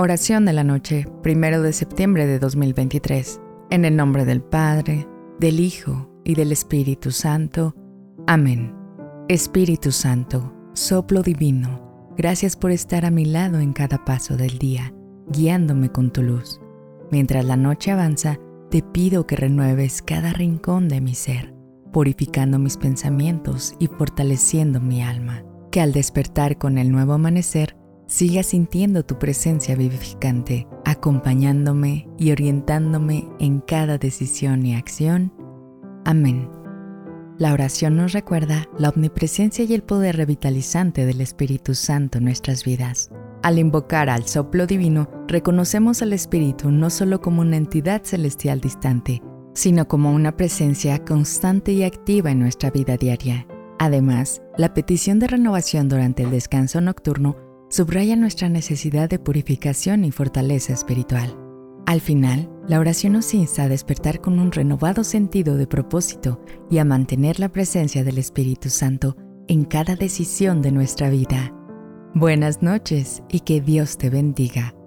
Oración de la noche, primero de septiembre de 2023. En el nombre del Padre, del Hijo y del Espíritu Santo. Amén. Espíritu Santo, soplo divino, gracias por estar a mi lado en cada paso del día, guiándome con tu luz. Mientras la noche avanza, te pido que renueves cada rincón de mi ser, purificando mis pensamientos y fortaleciendo mi alma. Que al despertar con el nuevo amanecer, siga sintiendo tu presencia vivificante, acompañándome y orientándome en cada decisión y acción. Amén. La oración nos recuerda la omnipresencia y el poder revitalizante del Espíritu Santo en nuestras vidas. Al invocar al soplo divino, reconocemos al Espíritu no solo como una entidad celestial distante, sino como una presencia constante y activa en nuestra vida diaria. Además, la petición de renovación durante el descanso nocturno subraya nuestra necesidad de purificación y fortaleza espiritual. Al final, la oración nos insta a despertar con un renovado sentido de propósito y a mantener la presencia del Espíritu Santo en cada decisión de nuestra vida. Buenas noches y que Dios te bendiga.